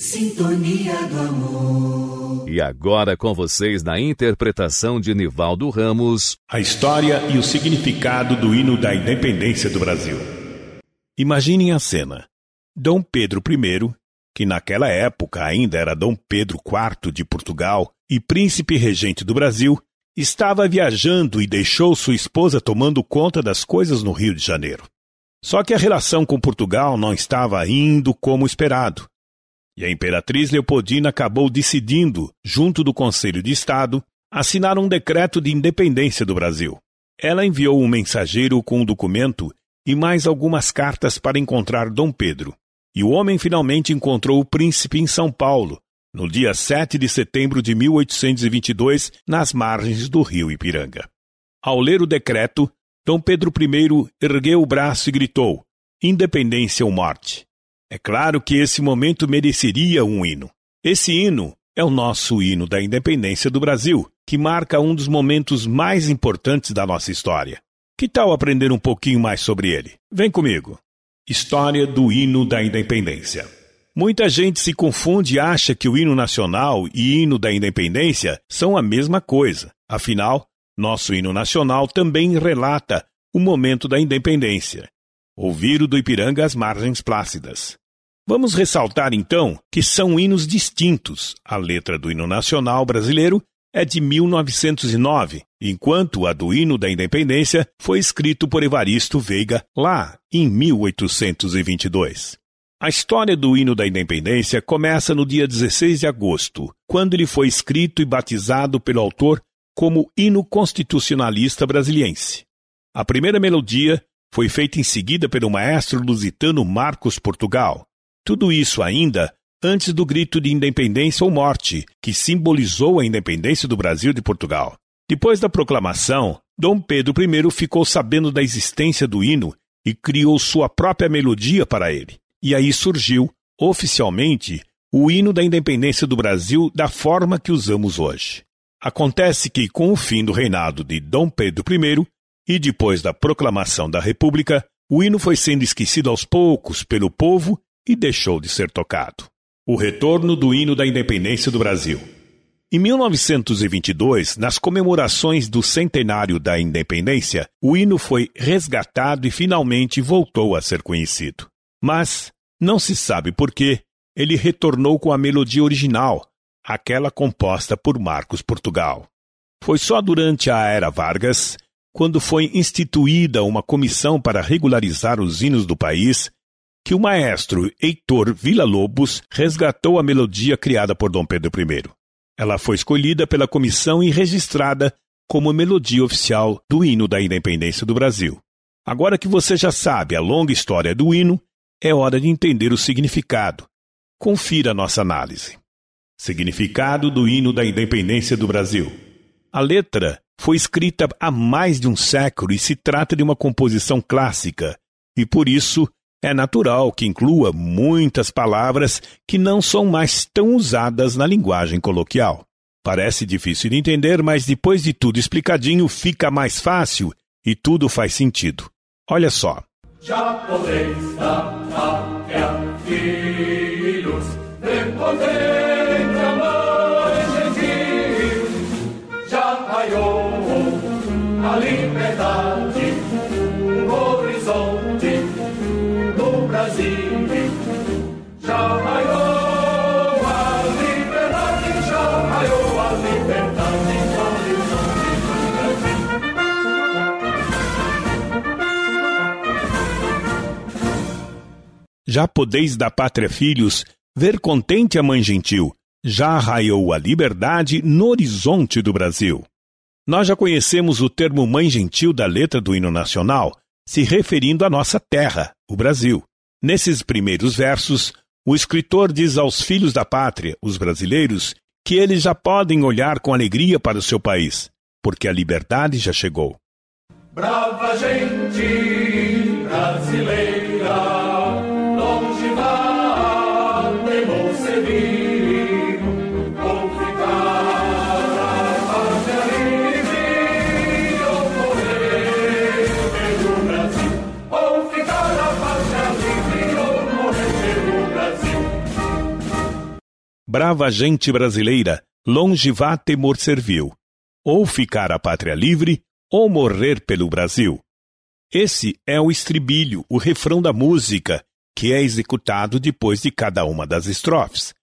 Sintonia do Amor. E agora com vocês na interpretação de Nivaldo Ramos. A história e o significado do hino da independência do Brasil. Imaginem a cena. Dom Pedro I, que naquela época ainda era Dom Pedro IV de Portugal e príncipe regente do Brasil, estava viajando e deixou sua esposa tomando conta das coisas no Rio de Janeiro. Só que a relação com Portugal não estava indo como esperado e a imperatriz Leopoldina acabou decidindo, junto do Conselho de Estado, assinar um decreto de independência do Brasil. Ela enviou um mensageiro com um documento e mais algumas cartas para encontrar Dom Pedro. E o homem finalmente encontrou o príncipe em São Paulo, no dia 7 de setembro de 1822, nas margens do rio Ipiranga. Ao ler o decreto, Dom Pedro I ergueu o braço e gritou: Independência ou morte. É claro que esse momento mereceria um hino. Esse hino é o nosso hino da independência do Brasil, que marca um dos momentos mais importantes da nossa história. Que tal aprender um pouquinho mais sobre ele? Vem comigo. História do hino da independência. Muita gente se confunde e acha que o hino nacional e hino da independência são a mesma coisa. Afinal, nosso hino nacional também relata o momento da independência. Ouvir o do Ipiranga às margens plácidas. Vamos ressaltar então que são hinos distintos. A letra do hino nacional brasileiro é de 1909, enquanto a do hino da independência foi escrito por Evaristo Veiga lá em 1822. A história do hino da independência começa no dia 16 de agosto, quando ele foi escrito e batizado pelo autor como hino constitucionalista brasiliense. A primeira melodia foi feita em seguida pelo maestro lusitano Marcos Portugal, tudo isso ainda antes do grito de independência ou morte, que simbolizou a independência do Brasil de Portugal. Depois da proclamação, Dom Pedro I ficou sabendo da existência do hino e criou sua própria melodia para ele. E aí surgiu, oficialmente, o hino da independência do Brasil da forma que usamos hoje. Acontece que, com o fim do reinado de Dom Pedro I e depois da proclamação da República, o hino foi sendo esquecido aos poucos pelo povo e deixou de ser tocado. O retorno do hino da independência do Brasil. Em 1922, nas comemorações do centenário da independência, o hino foi resgatado e finalmente voltou a ser conhecido. Mas, não se sabe por que, ele retornou com a melodia original, aquela composta por Marcos Portugal. Foi só durante a Era Vargas, quando foi instituída uma comissão para regularizar os hinos do país, que o maestro Heitor Villa-Lobos resgatou a melodia criada por Dom Pedro I. Ela foi escolhida pela comissão e registrada como melodia oficial do hino da independência do Brasil. Agora que você já sabe a longa história do hino, é hora de entender o significado. Confira nossa análise. Significado do hino da independência do Brasil. A letra foi escrita há mais de um século e se trata de uma composição clássica, e por isso é natural que inclua muitas palavras que não são mais tão usadas na linguagem coloquial. Parece difícil de entender, mas depois de tudo explicadinho fica mais fácil e tudo faz sentido. Olha só. A liberdade, Já podeis da pátria filhos ver contente a mãe gentil, já raiou a liberdade no horizonte do Brasil. Nós já conhecemos o termo mãe gentil da letra do hino nacional, se referindo à nossa terra, o Brasil. Nesses primeiros versos, o escritor diz aos filhos da pátria, os brasileiros, que eles já podem olhar com alegria para o seu país, porque a liberdade já chegou. Brava gente Brava gente brasileira, longe vá temor servil. Ou ficar a pátria livre, ou morrer pelo Brasil. Esse é o estribilho, o refrão da música, que é executado depois de cada uma das estrofes.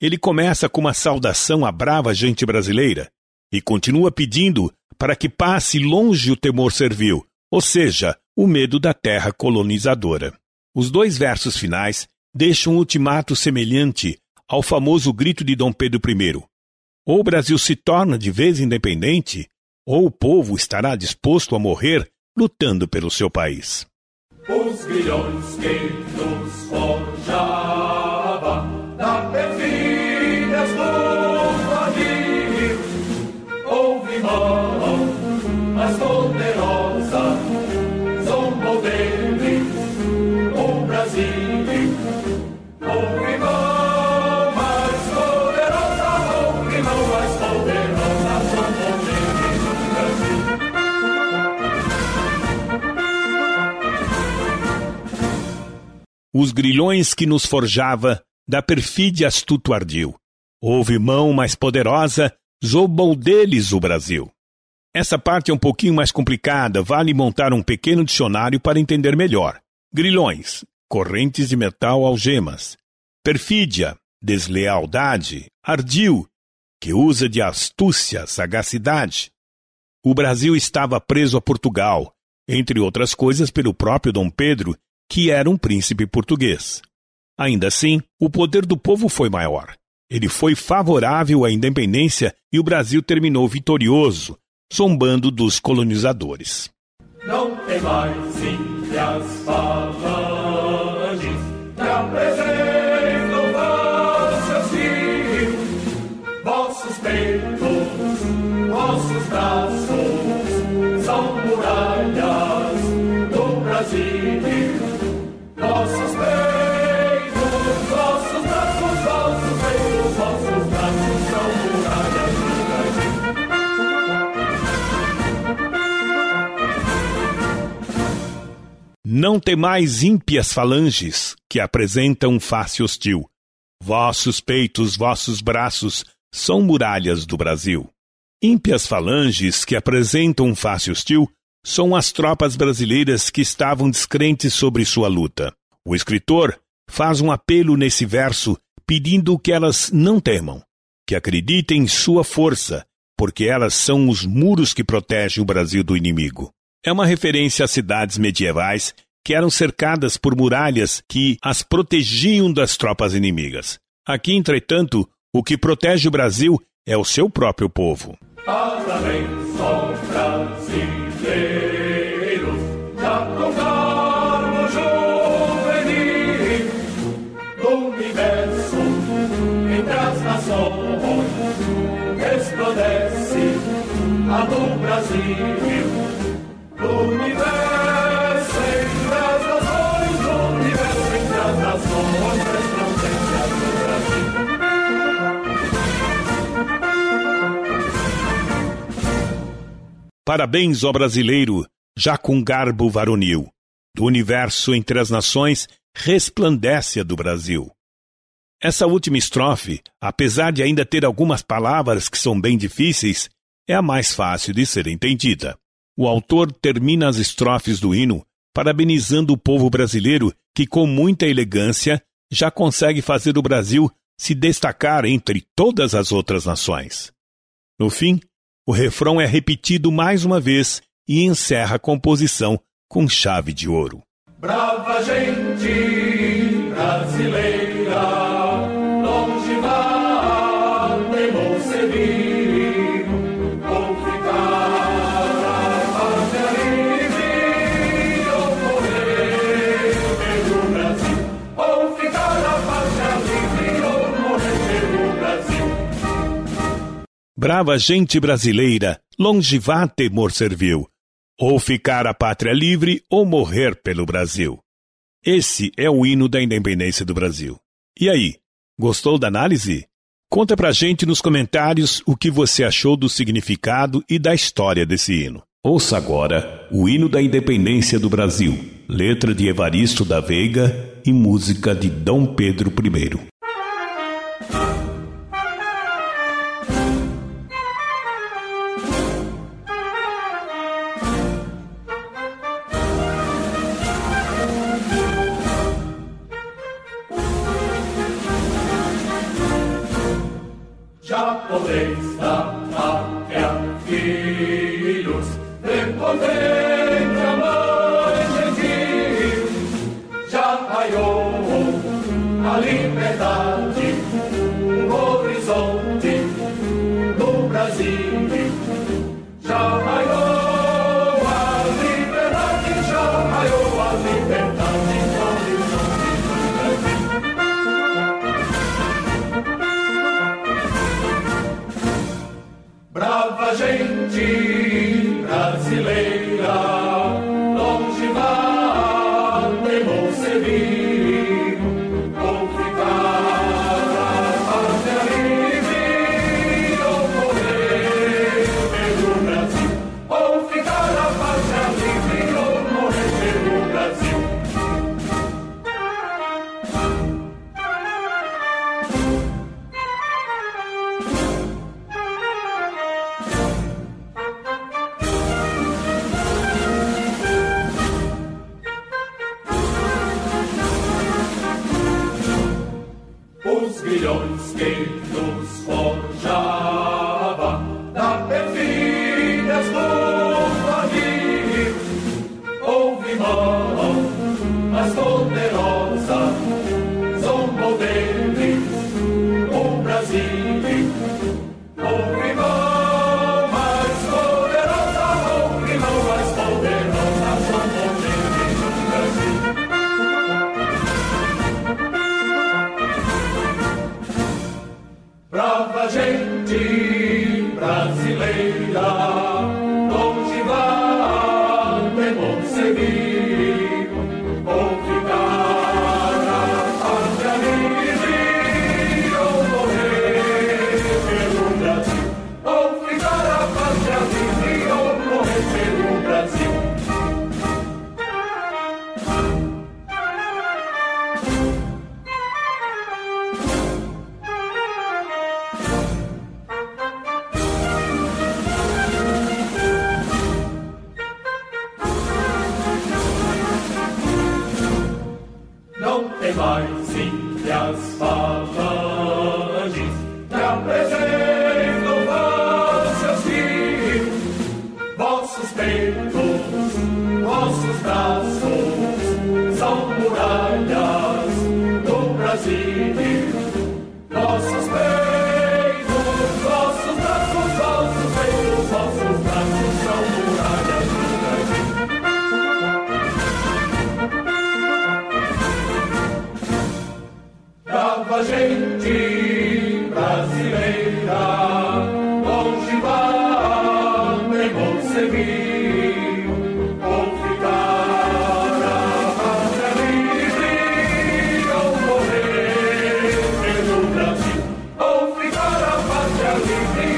Ele começa com uma saudação à brava gente brasileira e continua pedindo para que passe longe o temor servil, ou seja, o medo da terra colonizadora. Os dois versos finais deixam um ultimato semelhante ao famoso grito de Dom Pedro I. Ou o Brasil se torna de vez independente, ou o povo estará disposto a morrer lutando pelo seu país. Os grilhões que nos forjava os grilhões que nos forjava, da perfídia astuto ardil. Houve mão mais poderosa, zombou deles o Brasil. Essa parte é um pouquinho mais complicada, vale montar um pequeno dicionário para entender melhor. Grilhões, correntes de metal algemas. Perfídia, deslealdade, ardil, que usa de astúcia, sagacidade. O Brasil estava preso a Portugal, entre outras coisas pelo próprio Dom Pedro, que era um príncipe português. Ainda assim, o poder do povo foi maior. Ele foi favorável à independência e o Brasil terminou vitorioso, zombando dos colonizadores. Não tem mais índias Não temais ímpias falanges que apresentam face hostil. Vossos peitos, vossos braços são muralhas do Brasil. Ímpias falanges que apresentam face hostil são as tropas brasileiras que estavam descrentes sobre sua luta. O escritor faz um apelo nesse verso pedindo que elas não temam, que acreditem em sua força, porque elas são os muros que protegem o Brasil do inimigo. É uma referência às cidades medievais que eram cercadas por muralhas que as protegiam das tropas inimigas. Aqui, entretanto, o que protege o Brasil é o seu próprio povo. Parabéns Parabéns, ó brasileiro, já com garbo varonil. Do universo entre as nações, resplandece a do Brasil. Essa última estrofe, apesar de ainda ter algumas palavras que são bem difíceis, é a mais fácil de ser entendida. O autor termina as estrofes do hino parabenizando o povo brasileiro que, com muita elegância, já consegue fazer o Brasil se destacar entre todas as outras nações. No fim, o refrão é repetido mais uma vez e encerra a composição com chave de ouro. Brava gente brasileira, Brava gente brasileira, longe vá temor serviu, ou ficar a pátria livre ou morrer pelo Brasil. Esse é o hino da independência do Brasil. E aí, gostou da análise? Conta pra gente nos comentários o que você achou do significado e da história desse hino. Ouça agora o hino da independência do Brasil, letra de Evaristo da Veiga e música de Dom Pedro I. believe me.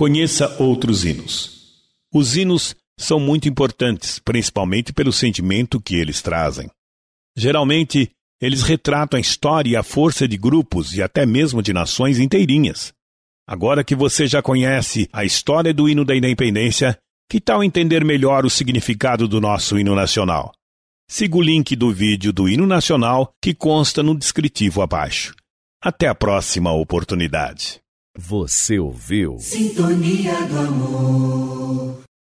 Conheça outros hinos. Os hinos são muito importantes, principalmente pelo sentimento que eles trazem. Geralmente, eles retratam a história e a força de grupos e até mesmo de nações inteirinhas. Agora que você já conhece a história do hino da independência, que tal entender melhor o significado do nosso hino nacional? Siga o link do vídeo do hino nacional que consta no descritivo abaixo. Até a próxima oportunidade. Você ouviu? Sintonia do amor.